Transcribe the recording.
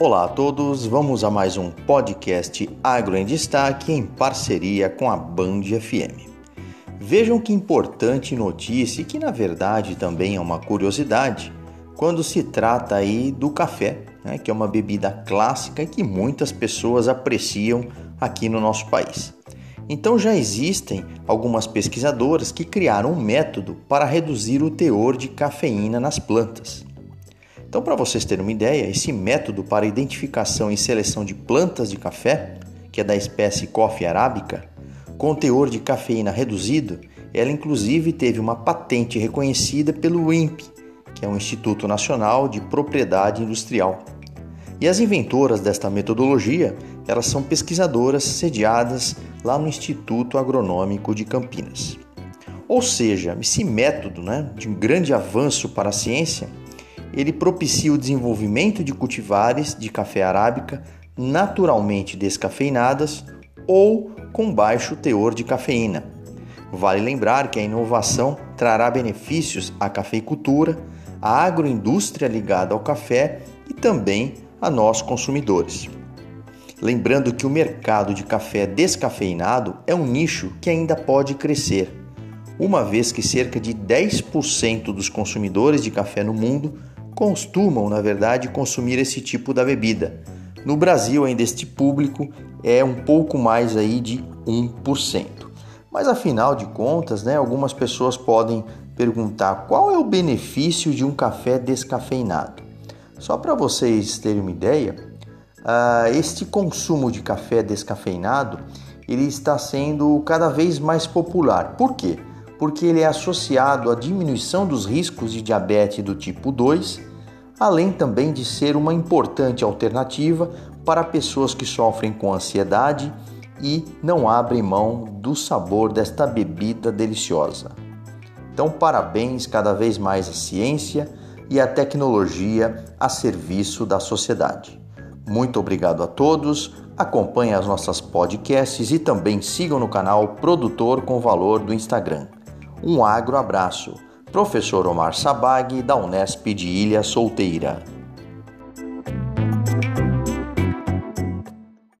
Olá a todos, vamos a mais um podcast Agro em Destaque em parceria com a Band FM. Vejam que importante notícia que na verdade também é uma curiosidade quando se trata aí do café, né, que é uma bebida clássica que muitas pessoas apreciam aqui no nosso país. Então já existem algumas pesquisadoras que criaram um método para reduzir o teor de cafeína nas plantas. Então, para vocês terem uma ideia, esse método para identificação e seleção de plantas de café, que é da espécie Coffea arábica, com teor de cafeína reduzido, ela inclusive teve uma patente reconhecida pelo INPE, que é o Instituto Nacional de Propriedade Industrial. E as inventoras desta metodologia, elas são pesquisadoras sediadas lá no Instituto Agronômico de Campinas. Ou seja, esse método né, de um grande avanço para a ciência ele propicia o desenvolvimento de cultivares de café arábica naturalmente descafeinadas ou com baixo teor de cafeína. Vale lembrar que a inovação trará benefícios à cafeicultura, à agroindústria ligada ao café e também a nós consumidores. Lembrando que o mercado de café descafeinado é um nicho que ainda pode crescer, uma vez que cerca de 10% dos consumidores de café no mundo costumam, na verdade, consumir esse tipo da bebida. No Brasil, ainda este público é um pouco mais aí de 1%. Mas afinal de contas, né, algumas pessoas podem perguntar qual é o benefício de um café descafeinado. Só para vocês terem uma ideia, uh, este consumo de café descafeinado ele está sendo cada vez mais popular. Por quê? Porque ele é associado à diminuição dos riscos de diabetes do tipo 2 além também de ser uma importante alternativa para pessoas que sofrem com ansiedade e não abrem mão do sabor desta bebida deliciosa. Então, parabéns cada vez mais à ciência e à tecnologia a serviço da sociedade. Muito obrigado a todos. Acompanhem as nossas podcasts e também sigam no canal Produtor com Valor do Instagram. Um agro abraço. Professor Omar Sabag, da Unesp de Ilha Solteira.